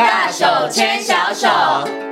大手牵小手。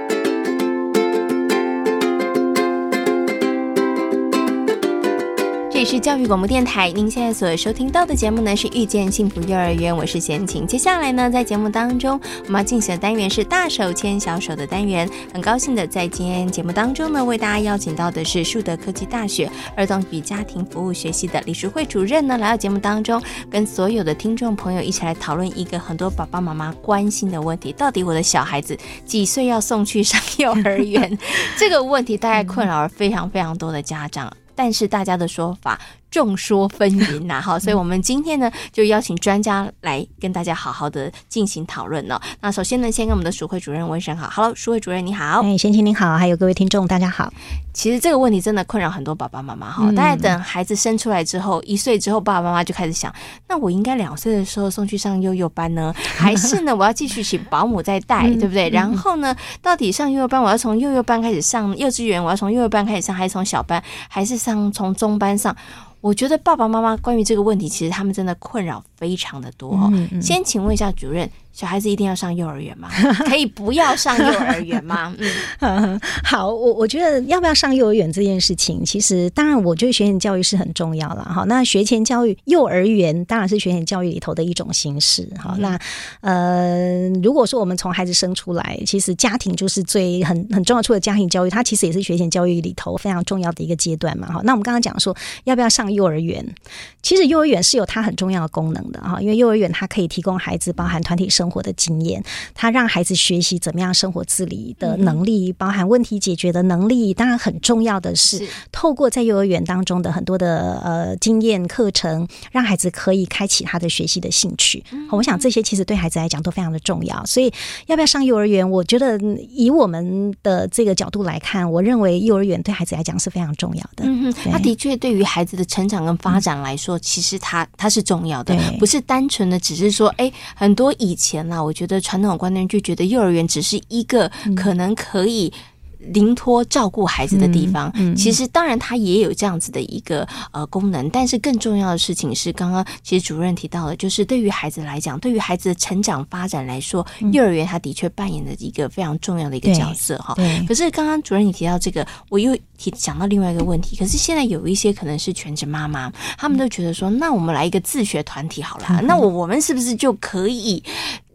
这里是教育广播电台，您现在所收听到的节目呢是《遇见幸福幼儿园》，我是贤琴。接下来呢，在节目当中，我们要进行的单元是“大手牵小手”的单元。很高兴的在今天节目当中呢，为大家邀请到的是树德科技大学儿童与家庭服务学系的李淑慧主任呢，来到节目当中，跟所有的听众朋友一起来讨论一个很多爸爸妈妈关心的问题：到底我的小孩子几岁要送去上 幼儿园？这个问题大概困扰了非常非常多的家长。但是大家的说法众说纷纭呐，哈，所以我们今天呢就邀请专家来跟大家好好的进行讨论了。那首先呢，先跟我们的鼠会主任问声好，Hello，淑慧主任你好，哎，贤琴您好，还有各位听众大家好。其实这个问题真的困扰很多爸爸妈妈哈，大概等孩子生出来之后，一岁之后，爸爸妈妈就开始想，那我应该两岁的时候送去上幼幼班呢，还是呢我要继续请保姆再带，对不对？然后呢，到底上幼幼班，我要从幼幼班开始上幼稚园，我要从幼幼班开始上，还是从小班，还是上从中班上？我觉得爸爸妈妈关于这个问题，其实他们真的困扰非常的多。先请问一下主任。小孩子一定要上幼儿园吗？可以不要上幼儿园吗？嗯，好，我我觉得要不要上幼儿园这件事情，其实当然，我觉得学前教育是很重要了哈。那学前教育，幼儿园当然是学前教育里头的一种形式哈。那呃，如果说我们从孩子生出来，其实家庭就是最很很重要处的家庭教育，它其实也是学前教育里头非常重要的一个阶段嘛哈。那我们刚刚讲说要不要上幼儿园，其实幼儿园是有它很重要的功能的哈，因为幼儿园它可以提供孩子包含团体生活。生活的经验，他让孩子学习怎么样生活自理的能力，包含问题解决的能力。当然，很重要的是，透过在幼儿园当中的很多的呃经验课程，让孩子可以开启他的学习的兴趣。我想这些其实对孩子来讲都非常的重要。所以，要不要上幼儿园？我觉得以我们的这个角度来看，我认为幼儿园对孩子来讲是非常重要的。嗯哼，他的确对于孩子的成长跟发展来说，其实他他是重要的，不是单纯的只是说，哎，很多以前。那我觉得传统观念就觉得幼儿园只是一个可能可以临托照顾孩子的地方。其实当然它也有这样子的一个呃功能，但是更重要的事情是，刚刚其实主任提到的，就是对于孩子来讲，对于孩子的成长发展来说，幼儿园它的确扮演了一个非常重要的一个角色哈。可是刚刚主任你提到这个，我又提想到另外一个问题。可是现在有一些可能是全职妈妈，他们都觉得说，那我们来一个自学团体好了，那我我们是不是就可以？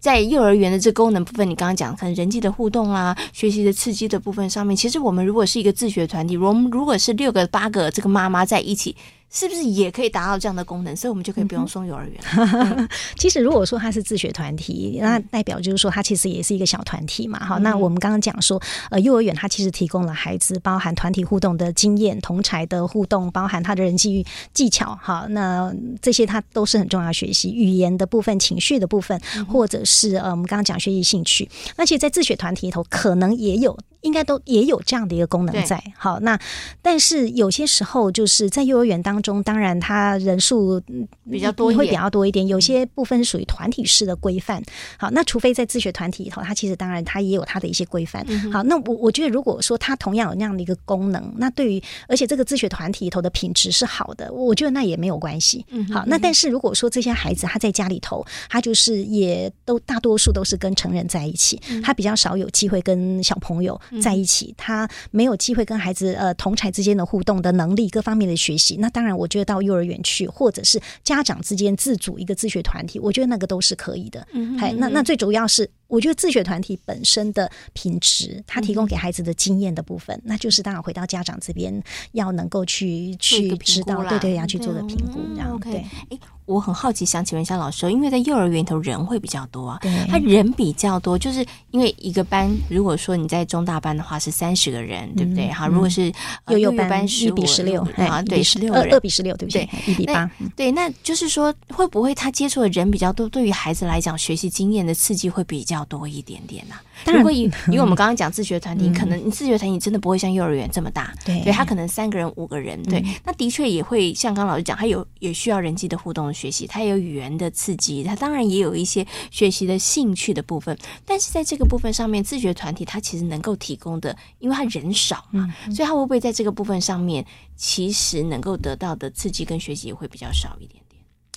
在幼儿园的这功能部分，你刚刚讲可能人际的互动啊，学习的刺激的部分上面，其实我们如果是一个自学团体，我们如果是六个八个这个妈妈在一起。是不是也可以达到这样的功能？所以我们就可以不用送幼儿园。嗯、其实如果说他是自学团体，那代表就是说他其实也是一个小团体嘛。好，那我们刚刚讲说，呃，幼儿园它其实提供了孩子包含团体互动的经验、同才的互动，包含他的人际技巧。好，那这些他都是很重要学习语言的部分、情绪的部分，或者是呃，我们刚刚讲学习兴趣。那其实，在自学团体里头，可能也有。应该都也有这样的一个功能在，好，那但是有些时候就是在幼儿园当中，当然他人数比较多，会比较多一点，有些部分属于团体式的规范。好，那除非在自学团体里头，他其实当然他也有他的一些规范。好，那我我觉得如果说他同样有那样的一个功能，那对于而且这个自学团体里头的品质是好的，我觉得那也没有关系。嗯好，那但是如果说这些孩子他在家里头，他就是也都大多数都是跟成人在一起，他比较少有机会跟小朋友。在一起，他没有机会跟孩子呃同才之间的互动的能力，各方面的学习。那当然，我觉得到幼儿园去，或者是家长之间自主一个自学团体，我觉得那个都是可以的。嗯，还那那最主要是，我觉得自学团体本身的品质，他提供给孩子的经验的部分，那就是当然回到家长这边要能够去去知道，对对，要去做个评估，然后对。我很好奇，想请问一下老师，因为在幼儿园头人会比较多啊，他人比较多，就是因为一个班，如果说你在中大班的话是三十个人，对不对？哈，如果是幼幼班十五比十六，啊，对，十六个人，二比十六，对不对？一比八，对，那就是说会不会他接触的人比较多，对于孩子来讲，学习经验的刺激会比较多一点点呢？如果以因为我们刚刚讲自学团体，可能你自学团体真的不会像幼儿园这么大，对，他可能三个人、五个人，对，那的确也会像刚刚老师讲，他有也需要人际的互动。学习，他有语言的刺激，他当然也有一些学习的兴趣的部分。但是在这个部分上面，自学团体他其实能够提供的，因为他人少嘛，所以他会不会在这个部分上面，其实能够得到的刺激跟学习也会比较少一点点？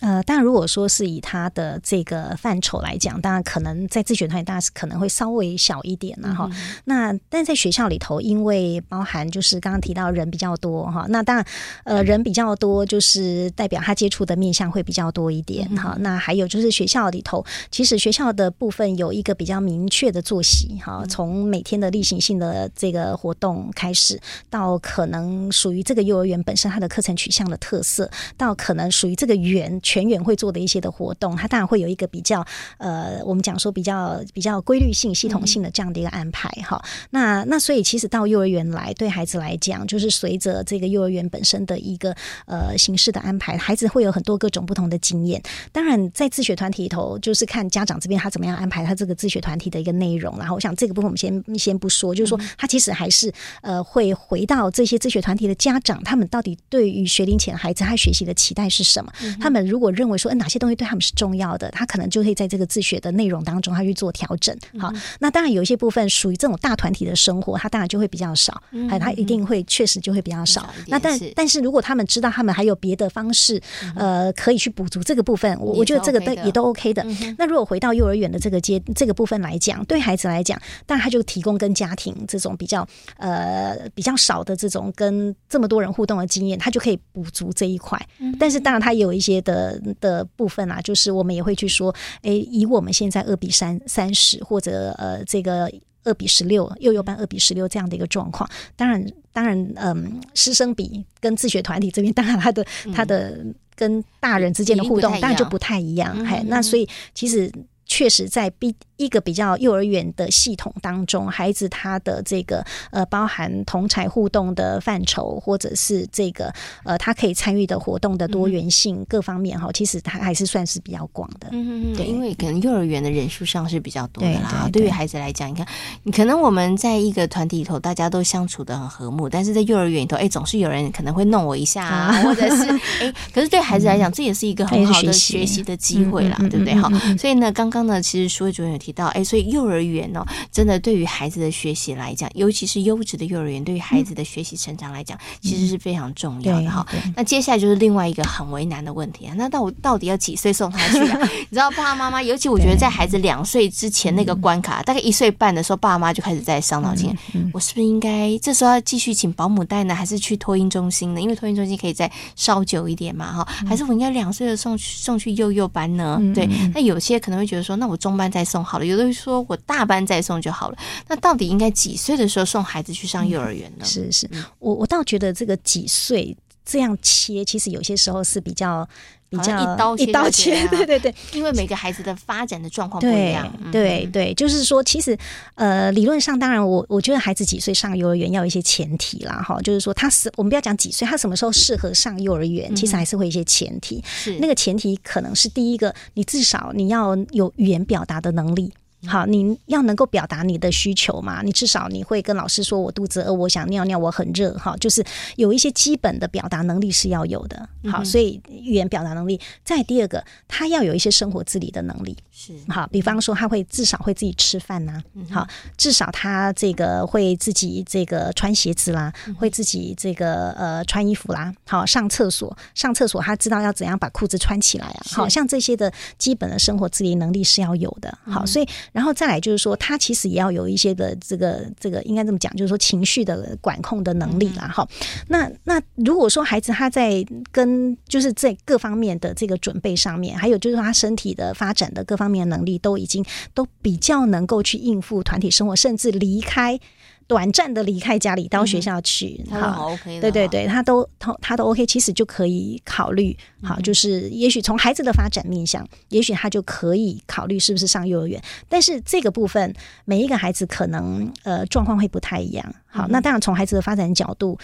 呃，当然，如果说是以他的这个范畴来讲，当然可能在自选团体，当然是可能会稍微小一点了哈。嗯、那但在学校里头，因为包含就是刚刚提到人比较多哈，那当然呃人比较多，就是代表他接触的面向会比较多一点哈。嗯、那还有就是学校里头，其实学校的部分有一个比较明确的作息哈，从每天的例行性的这个活动开始，到可能属于这个幼儿园本身它的课程取向的特色，到可能属于这个园。全员会做的一些的活动，它当然会有一个比较呃，我们讲说比较比较规律性、系统性的这样的一个安排哈、嗯。那那所以其实到幼儿园来，对孩子来讲，就是随着这个幼儿园本身的一个呃形式的安排，孩子会有很多各种不同的经验。当然，在自学团体里头，就是看家长这边他怎么样安排他这个自学团体的一个内容。然后，我想这个部分我们先先不说，就是说他其实还是呃会回到这些自学团体的家长，他们到底对于学龄前孩子他学习的期待是什么？嗯、他们如如果认为说，哎哪些东西对他们是重要的，他可能就会在这个自学的内容当中，他去做调整。好，那当然有一些部分属于这种大团体的生活，他当然就会比较少，哎，他一定会确实就会比较少。那但但是如果他们知道他们还有别的方式，呃，可以去补足这个部分，我我觉得这个都也都 OK 的。那如果回到幼儿园的这个阶这个部分来讲，对孩子来讲，当然他就提供跟家庭这种比较呃比较少的这种跟这么多人互动的经验，他就可以补足这一块。但是当然他也有一些的。的部分啊，就是我们也会去说，诶，以我们现在二比三三十，或者呃这个二比十六，幼幼班二比十六这样的一个状况，当然当然，嗯，师生比跟自学团体这边，当然他的他的跟大人之间的互动，当然就不太一样，嘿，那所以其实。确实，在比一个比较幼儿园的系统当中，孩子他的这个呃，包含同才互动的范畴，或者是这个呃，他可以参与的活动的多元性各方面哈，其实他还是算是比较广的。嗯嗯对，因为可能幼儿园的人数上是比较多的啦。对于孩子来讲，你看，你可能我们在一个团体里头，大家都相处的很和睦，但是在幼儿园里头，哎，总是有人可能会弄我一下，啊，或者是哎，可是对孩子来讲，这也是一个很好的学习的机会啦，对不对？好，所以呢，刚刚。刚呢，其实书惠主任有提到，哎，所以幼儿园哦，真的对于孩子的学习来讲，尤其是优质的幼儿园，对于孩子的学习成长来讲，嗯、其实是非常重要的哈。那接下来就是另外一个很为难的问题啊，那到我到底要几岁送他去啊？你知道，爸爸妈妈，尤其我觉得在孩子两岁之前那个关卡，大概一岁半的时候，爸妈就开始在伤脑筋，我是不是应该这时候要继续请保姆带呢，还是去托婴中心呢？因为托婴中心可以再稍久一点嘛，哈，还是我应该两岁的送去送去幼幼班呢？对，那有些可能会觉得。说那我中班再送好了，有的人说我大班再送就好了。那到底应该几岁的时候送孩子去上幼儿园呢？嗯、是是，我我倒觉得这个几岁这样切，其实有些时候是比较比较一刀一刀切。对对对，因为每个孩子的发展的状况不一样。对对对，就是说，其实呃，理论上当然我我觉得孩子几岁上幼儿园要有一些前提啦，哈，就是说他是我们不要讲几岁，他什么时候适合上幼儿园，其实还是会有一些前提。是那个前提可能是第一个，你至少你要有语言表达的能力。好，你要能够表达你的需求嘛？你至少你会跟老师说，我肚子饿，我想尿尿，我很热。哈，就是有一些基本的表达能力是要有的。好，所以语言表达能力。再第二个，他要有一些生活自理的能力。是好，比方说他会至少会自己吃饭呐。好，至少他这个会自己这个穿鞋子啦，会自己这个呃穿衣服啦。好，上厕所上厕所，他知道要怎样把裤子穿起来啊。好像这些的基本的生活自理能力是要有的。好，所以。然后再来就是说，他其实也要有一些的这个这个应该这么讲，就是说情绪的管控的能力啦。哈、嗯，那那如果说孩子他在跟就是在各方面的这个准备上面，还有就是说他身体的发展的各方面的能力都已经都比较能够去应付团体生活，甚至离开。短暂的离开家里到学校去，嗯、好，OK 的，对对对，他都他他都 OK，其实就可以考虑，好，就是也许从孩子的发展面向，也许他就可以考虑是不是上幼儿园，但是这个部分每一个孩子可能呃状况会不太一样，好，那当然从孩子的发展角度，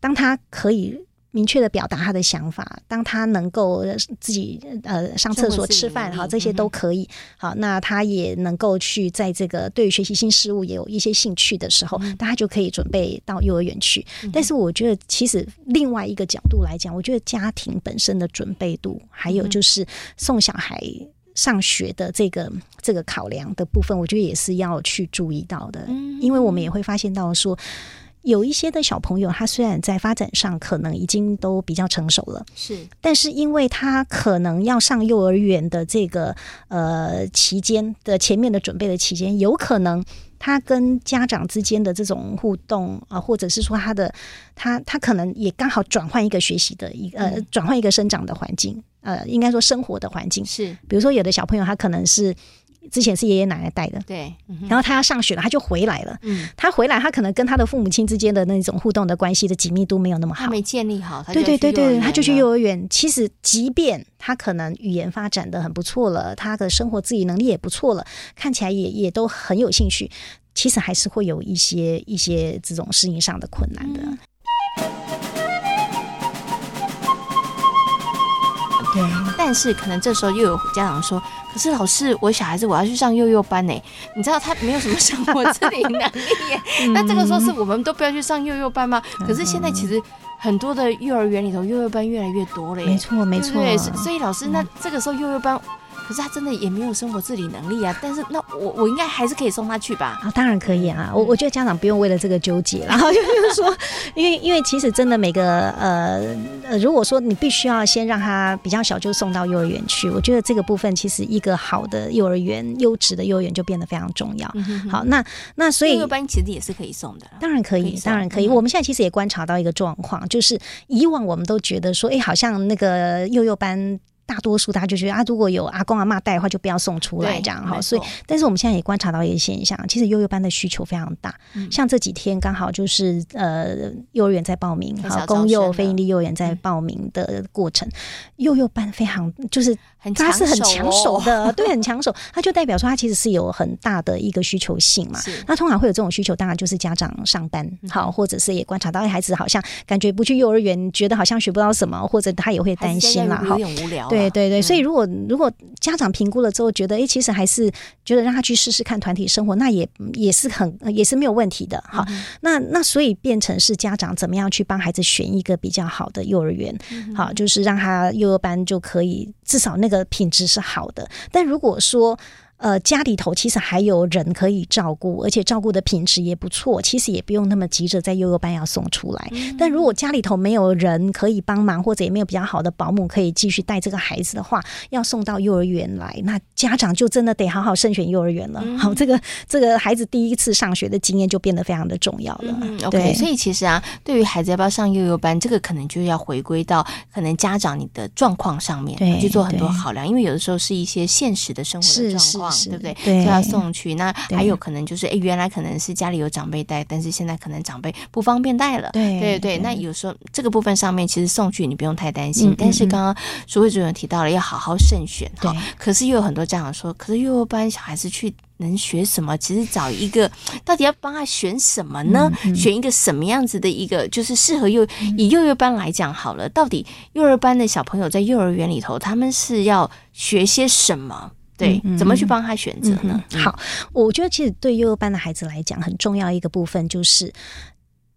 当他可以。明确的表达他的想法，当他能够自己呃上厕所、吃饭，哈，这些都可以。好，那他也能够去在这个对于学习新事物也有一些兴趣的时候，嗯、他就可以准备到幼儿园去。嗯、但是我觉得，其实另外一个角度来讲，我觉得家庭本身的准备度，还有就是送小孩上学的这个这个考量的部分，我觉得也是要去注意到的。嗯、因为我们也会发现到说。有一些的小朋友，他虽然在发展上可能已经都比较成熟了，是，但是因为他可能要上幼儿园的这个呃期间的前面的准备的期间，有可能他跟家长之间的这种互动啊、呃，或者是说他的他他可能也刚好转换一个学习的一个呃转换一个生长的环境，呃，应该说生活的环境。是，比如说有的小朋友他可能是。之前是爷爷奶奶带的，对，嗯、然后他要上学了，他就回来了。嗯，他回来，他可能跟他的父母亲之间的那种互动的关系的紧密度没有那么好，他没建立好。对对对对，他就去幼儿园。其实，即便他可能语言发展的很不错了，他的生活自理能力也不错了，看起来也也都很有兴趣，其实还是会有一些一些这种适应上的困难的。嗯但是可能这时候又有家长说：“可是老师，我小孩子我要去上幼幼班呢，你知道他没有什么生活自理能力耶。那这个时候是我们都不要去上幼幼班吗？可是现在其实很多的幼儿园里头幼幼班越来越多了耶，没错没错。对，所以老师，那这个时候幼幼班。”可是他真的也没有生活自理能力啊！但是那我我应该还是可以送他去吧？啊，当然可以啊！我我觉得家长不用为了这个纠结，然后就是说，因为因为其实真的每个呃呃，如果说你必须要先让他比较小就送到幼儿园去，我觉得这个部分其实一个好的幼儿园、优质的幼儿园就变得非常重要。嗯、哼哼好，那那所以幼儿班其实也是可以送的，当然可以，可以当然可以。嗯、我们现在其实也观察到一个状况，就是以往我们都觉得说，哎，好像那个幼幼班。大多数大家就觉得啊，如果有阿公阿妈带的话，就不要送出来这样哈。所以，但是我们现在也观察到一个现象，其实幼幼班的需求非常大。嗯、像这几天刚好就是呃，幼儿园在报名，好，公幼非营利幼儿园在报名的过程，嗯、幼幼班非常就是。他是很抢手的，哦、对，很抢手。他就代表说，他其实是有很大的一个需求性嘛。那通常会有这种需求，当然就是家长上班好，嗯、或者是也观察到孩子好像感觉不去幼儿园，觉得好像学不到什么，或者他也会担心啦。哈，有点无聊。对对对，嗯、所以如果如果家长评估了之后觉得，哎，其实还是觉得让他去试试看团体生活，那也也是很也是没有问题的。好，嗯、那那所以变成是家长怎么样去帮孩子选一个比较好的幼儿园？嗯、好，就是让他幼儿班就可以至少那的品质是好的，但如果说。呃，家里头其实还有人可以照顾，而且照顾的品质也不错。其实也不用那么急着在幼幼班要送出来。嗯、但如果家里头没有人可以帮忙，或者也没有比较好的保姆可以继续带这个孩子的话，要送到幼儿园来，那家长就真的得好好慎选幼儿园了。嗯、好，这个这个孩子第一次上学的经验就变得非常的重要了。嗯、OK，所以其实啊，对于孩子要不要上幼幼班，这个可能就要回归到可能家长你的状况上面对去做很多考量，因为有的时候是一些现实的生活的状况，对不对？对。要送去，那还有可能就是，哎，原来可能是家里有长辈带，但是现在可能长辈不方便带了。对对对，那有时候这个部分上面，其实送去你不用太担心。但是刚刚苏慧主任提到了，要好好慎选哈。可是又有很多家长说，可是幼儿班小孩子去能学什么？其实找一个，到底要帮他选什么呢？选一个什么样子的一个，就是适合幼以幼儿班来讲好了。到底幼儿班的小朋友在幼儿园里头，他们是要学些什么？对，怎么去帮他选择呢？嗯、好，我觉得其实对幼幼班的孩子来讲，很重要一个部分就是，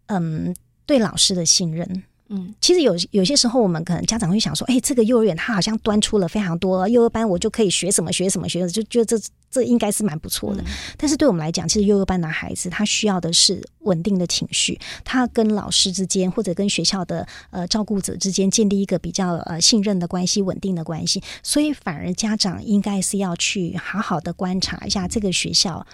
嗯，对老师的信任。嗯，其实有有些时候，我们可能家长会想说，哎，这个幼儿园他好像端出了非常多幼儿班，我就可以学什么学什么学就觉得这这应该是蛮不错的。嗯、但是对我们来讲，其实幼儿班的孩子他需要的是稳定的情绪，他跟老师之间或者跟学校的呃照顾者之间建立一个比较呃信任的关系、稳定的关系。所以反而家长应该是要去好好的观察一下这个学校。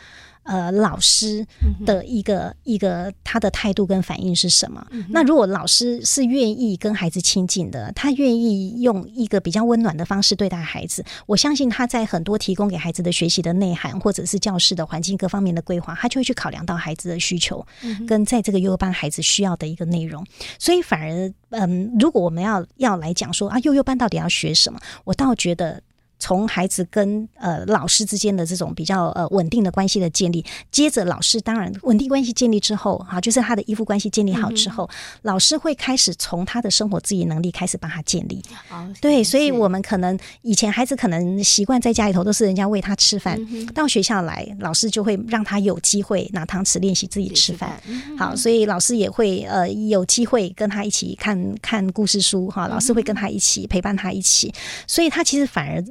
呃，老师的一个、嗯、一个他的态度跟反应是什么？嗯、那如果老师是愿意跟孩子亲近的，他愿意用一个比较温暖的方式对待孩子，我相信他在很多提供给孩子的学习的内涵，或者是教室的环境各方面的规划，他就会去考量到孩子的需求，跟在这个幼幼班孩子需要的一个内容。所以反而，嗯，如果我们要要来讲说啊，幼幼班到底要学什么，我倒觉得。从孩子跟呃老师之间的这种比较呃稳定的关系的建立，接着老师当然稳定关系建立之后，哈，就是他的依附关系建立好之后，嗯、老师会开始从他的生活自理能力开始帮他建立。哦、对，所以我们可能以前孩子可能习惯在家里头都是人家喂他吃饭，嗯、到学校来，老师就会让他有机会拿汤匙练习自己吃饭。嗯、好，所以老师也会呃有机会跟他一起看看故事书哈，老师会跟他一起陪伴他一起，所以他其实反而。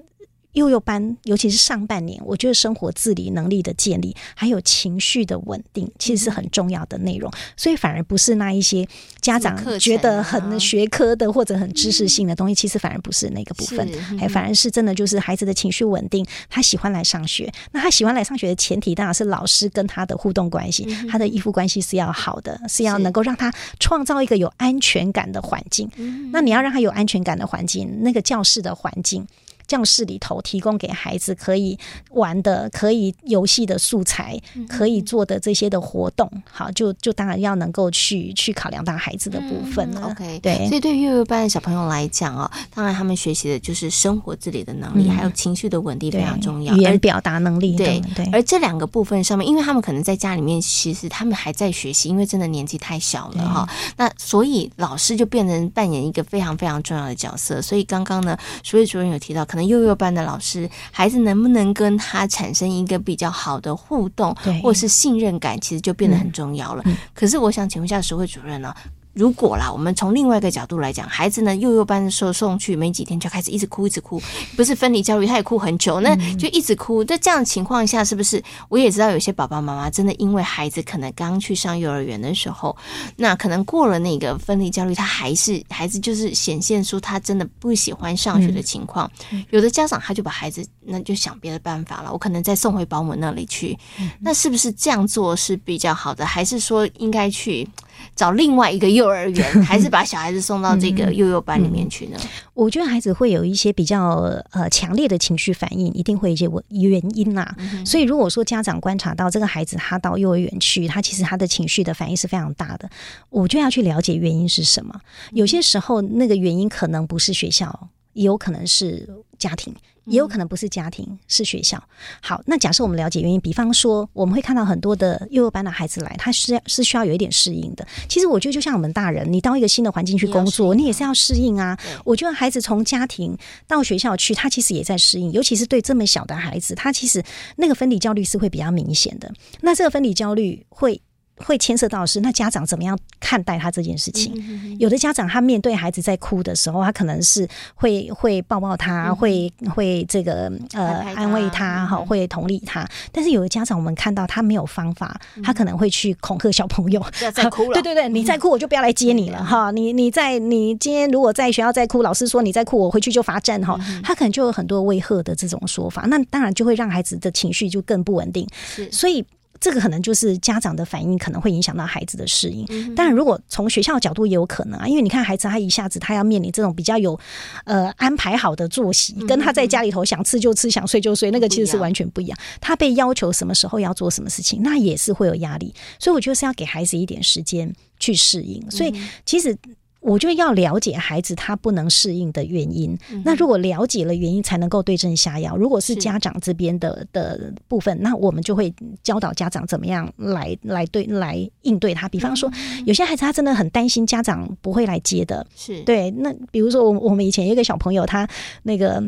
幼幼班，尤其是上半年，我觉得生活自理能力的建立，还有情绪的稳定，其实是很重要的内容。嗯、所以反而不是那一些家长觉得很学科的或者很知识性的东西，其实反而不是那个部分，还、嗯、反而是真的就是孩子的情绪稳定，他喜欢来上学。那他喜欢来上学的前提，当然是老师跟他的互动关系，嗯、他的依附关系是要好的，是要能够让他创造一个有安全感的环境。那你要让他有安全感的环境，那个教室的环境。教室里头提供给孩子可以玩的、可以游戏的素材，可以做的这些的活动，好，就就当然要能够去去考量到孩子的部分了。OK，对，所以对于幼儿班的小朋友来讲哦，当然他们学习的就是生活自理的能力，嗯、还有情绪的稳定非常重要，语言表达能力。对对，而这两个部分上面，因为他们可能在家里面，其实他们还在学习，因为真的年纪太小了哈。那所以老师就变成扮演一个非常非常重要的角色。所以刚刚呢，所以主任有提到，可能幼幼班的老师，孩子能不能跟他产生一个比较好的互动，或是信任感，其实就变得很重要了。嗯嗯、可是我想请问一下石慧主任呢？如果啦，我们从另外一个角度来讲，孩子呢，幼幼班的时候送去没几天就开始一直哭，一直哭，不是分离焦虑，他也哭很久，那就一直哭。在这样的情况下，是不是我也知道有些爸爸妈妈真的因为孩子可能刚去上幼儿园的时候，那可能过了那个分离焦虑，他还是孩子就是显现出他真的不喜欢上学的情况。有的家长他就把孩子那就想别的办法了，我可能再送回保姆那里去。那是不是这样做是比较好的？还是说应该去？找另外一个幼儿园，还是把小孩子送到这个幼幼班里面去呢？我觉得孩子会有一些比较呃强烈的情绪反应，一定会有一些原因啦。嗯、所以如果说家长观察到这个孩子他到幼儿园去，他其实他的情绪的反应是非常大的，我就要去了解原因是什么。有些时候那个原因可能不是学校，也有可能是家庭。也有可能不是家庭，是学校。好，那假设我们了解原因，比方说，我们会看到很多的幼幼班的孩子来，他是是需要有一点适应的。其实我觉得，就像我们大人，你到一个新的环境去工作，你也是要适应啊。我觉得孩子从家庭到学校去，他其实也在适应，尤其是对这么小的孩子，他其实那个分离焦虑是会比较明显的。那这个分离焦虑会。会牵涉到的是那家长怎么样看待他这件事情？有的家长他面对孩子在哭的时候，他可能是会会抱抱他，会会这个呃安慰他，哈会同理他。但是有的家长我们看到他没有方法，他可能会去恐吓小朋友，不要再哭了。对 对对，你再哭我就不要来接你了哈。你你在你今天如果在学校再哭，老师说你再哭我回去就罚站哈。他可能就有很多威吓的这种说法，那当然就会让孩子的情绪就更不稳定。是，所以。这个可能就是家长的反应，可能会影响到孩子的适应。嗯、但如果从学校的角度也有可能啊，因为你看孩子他一下子他要面临这种比较有呃安排好的作息，跟他在家里头想吃就吃想睡就睡，那个其实是完全不一样。他被要求什么时候要做什么事情，那也是会有压力。所以我觉得是要给孩子一点时间去适应。所以其实。我觉得要了解孩子他不能适应的原因。嗯、那如果了解了原因，才能够对症下药。如果是家长这边的的部分，那我们就会教导家长怎么样来来对来应对他。比方说，嗯、有些孩子他真的很担心家长不会来接的，是对。那比如说，我我们以前有一个小朋友，他那个。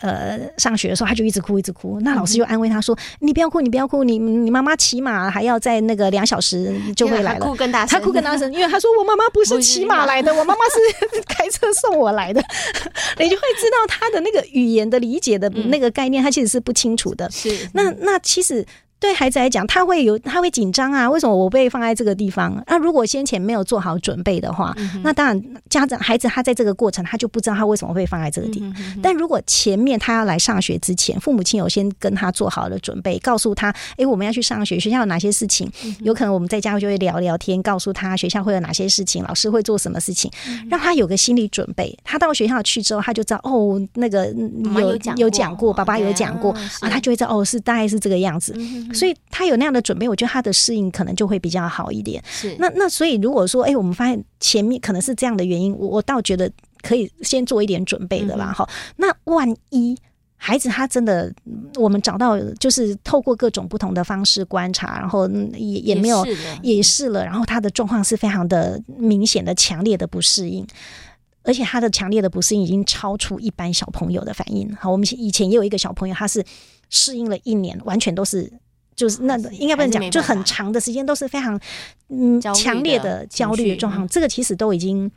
呃，上学的时候他就一直哭，一直哭。那老师就安慰他说：“嗯、你不要哭，你不要哭，你你妈妈骑马还要在那个两小时就会来了。”他哭更大声，他哭更大声，因为他说：“我妈妈不是骑马来的，我妈妈是开车送我来的。”你就会知道他的那个语言的理解的那个概念，他其实是不清楚的。是，那那其实。对孩子来讲，他会有他会紧张啊。为什么我被放在这个地方？那如果先前没有做好准备的话，嗯、那当然家长孩子他在这个过程他就不知道他为什么会放在这个地方。嗯、哼但如果前面他要来上学之前，父母亲有先跟他做好了准备，告诉他：哎，我们要去上学，学校有哪些事情？嗯、有可能我们在家就会聊聊天，告诉他学校会有哪些事情，老师会做什么事情，嗯、让他有个心理准备。他到学校去之后，他就知道哦，那个有有讲过，爸爸有讲过啊，啊，他就会知道哦，是大概是这个样子。所以他有那样。的准备，我觉得他的适应可能就会比较好一点。是，那那所以如果说，哎、欸，我们发现前面可能是这样的原因，我我倒觉得可以先做一点准备的啦。哈、嗯，那万一孩子他真的，我们找到就是透过各种不同的方式观察，然后也也没有也试了，然后他的状况是非常的明显的、强烈的不适应，而且他的强烈的不适应已经超出一般小朋友的反应。好，我们以前也有一个小朋友，他是适应了一年，完全都是。就是那应该不能讲，就很长的时间都是非常嗯强烈的焦虑的状况，这个其实都已经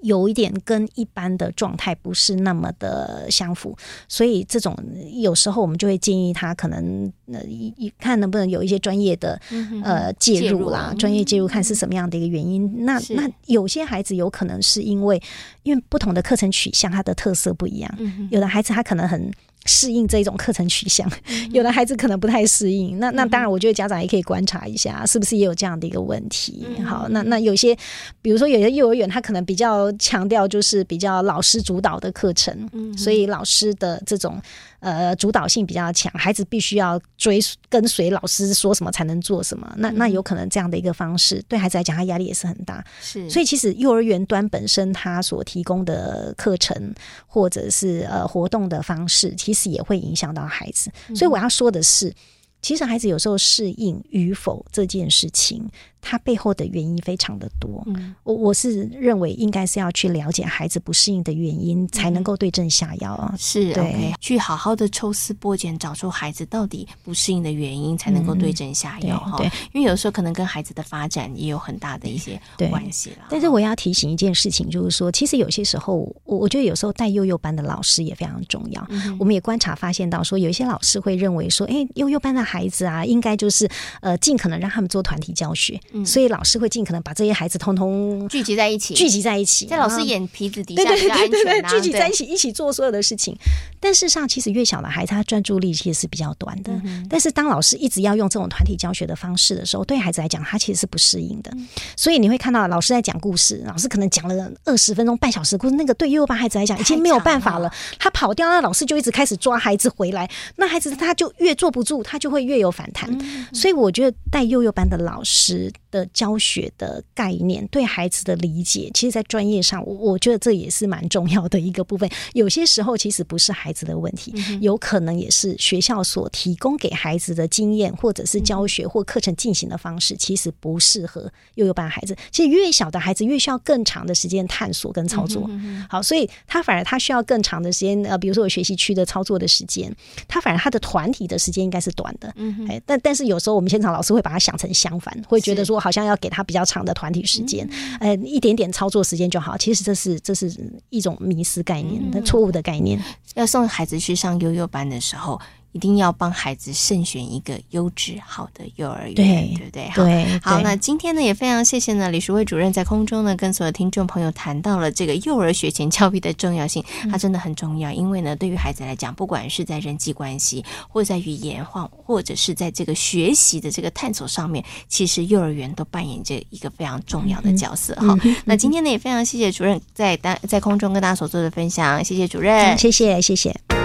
有一点跟一般的状态不是那么的相符，所以这种有时候我们就会建议他可能呃一一看能不能有一些专业的呃介入啦，专业介入看是什么样的一个原因。那那有些孩子有可能是因为因为不同的课程取向，他的特色不一样，有的孩子他可能很。适应这一种课程取向，有的孩子可能不太适应。那那当然，我觉得家长也可以观察一下，是不是也有这样的一个问题。好，那那有些，比如说有些幼儿园，他可能比较强调就是比较老师主导的课程，所以老师的这种。呃，主导性比较强，孩子必须要追跟随老师说什么才能做什么。那那有可能这样的一个方式对孩子来讲，他压力也是很大。是，所以其实幼儿园端本身他所提供的课程或者是呃活动的方式，其实也会影响到孩子。所以我要说的是，其实孩子有时候适应与否这件事情。它背后的原因非常的多，嗯、我我是认为应该是要去了解孩子不适应的原因，嗯、才能够对症下药啊。是对，okay, 去好好的抽丝剥茧，找出孩子到底不适应的原因，才能够对症下药哈。对，因为有时候可能跟孩子的发展也有很大的一些关系了。但是我要提醒一件事情，就是说，其实有些时候，我我觉得有时候带幼幼班的老师也非常重要。嗯、我们也观察发现到，说有一些老师会认为说，哎，幼幼班的孩子啊，应该就是呃，尽可能让他们做团体教学。所以老师会尽可能把这些孩子通通聚集在一起，聚集在一起，在老师眼皮子底下，对对对对对，聚集在一起，一起做所有的事情。但事实上，其实越小的孩子，他专注力其实是比较短的。但是当老师一直要用这种团体教学的方式的时候，对孩子来讲，他其实是不适应的。所以你会看到老师在讲故事，老师可能讲了二十分钟、半小时故事，那个对幼幼班孩子来讲已经没有办法了。他跑掉，那老师就一直开始抓孩子回来，那孩子他就越坐不住，他就会越有反弹。所以我觉得带幼幼班的老师的教学的概念，对孩子的理解，其实，在专业上，我我觉得这也是蛮重要的一个部分。有些时候，其实不是孩子的问题，有可能也是学校所提供给孩子的经验，或者是教学或课程进行的方式，其实不适合幼幼班孩子。其实越小的孩子，越需要更长的时间探索跟操作。好，所以他反而他需要更长的时间。呃，比如说我学习区的操作的时间，他反而他的团体的时间应该是短的。哎，但但是有时候我们现场老师会把它想成相反，会觉得说好像要给他比较长的团体时间，呃，一点点操作时间就好。其实这是这是一种迷失概念的错误的概念。要送孩子去上悠悠班的时候，一定要帮孩子慎选一个优质好的幼儿园，对，对不对？好，对好，那今天呢也非常谢谢呢李淑慧主任在空中呢跟所有听众朋友谈到了这个幼儿学前教育的重要性，它真的很重要，因为呢对于孩子来讲，不管是在人际关系，或者在语言或或者是在这个学习的这个探索上面，其实幼儿园都扮演着一个非常重要的角色。好，那今天呢也非常谢谢主任在单在空中跟大家所做的分享，谢谢主任，谢谢谢谢。